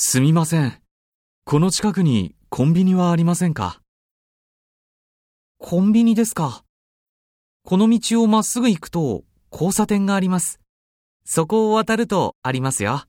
すみません。この近くにコンビニはありませんか？コンビニですか？この道をまっすぐ行くと交差点があります。そこを渡るとありますよ。